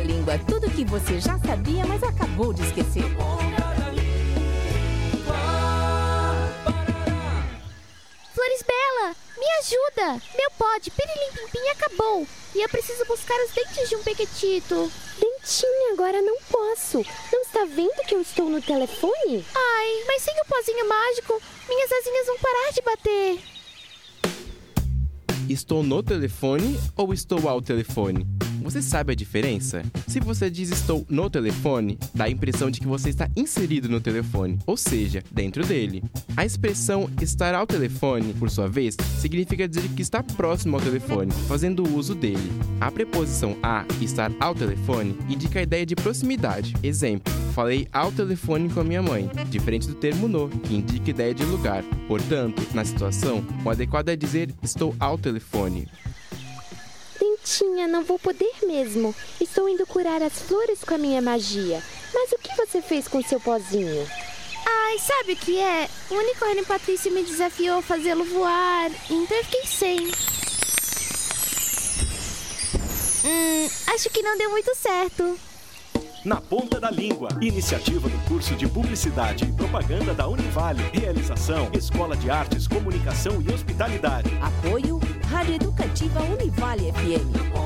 Língua. Tudo que você já sabia, mas acabou de esquecer. Flores Bela, me ajuda! Meu pó de pirilim-pim-pim acabou e eu preciso buscar os dentes de um pequetito. Dentinha, agora não posso. Não está vendo que eu estou no telefone? Ai, mas sem o pozinho mágico, minhas asinhas vão parar de bater. Estou no telefone ou estou ao telefone? Você sabe a diferença? Se você diz estou no telefone, dá a impressão de que você está inserido no telefone, ou seja, dentro dele. A expressão estar ao telefone, por sua vez, significa dizer que está próximo ao telefone, fazendo uso dele. A preposição a, estar ao telefone, indica a ideia de proximidade. Exemplo: falei ao telefone com a minha mãe, diferente do termo no, que indica ideia de lugar. Portanto, na situação, o adequado é dizer estou ao telefone. Dentinha, não vou poder mesmo. Estou indo curar as flores com a minha magia. Mas o que você fez com seu pozinho? Ai, sabe o que é? O unicórnio Patrício me desafiou a fazê-lo voar, então eu fiquei sem. Hum, acho que não deu muito certo. Na Ponta da Língua. Iniciativa do curso de Publicidade e Propaganda da Univale. Realização: Escola de Artes, Comunicação e Hospitalidade. Apoio Educativa Univale FM.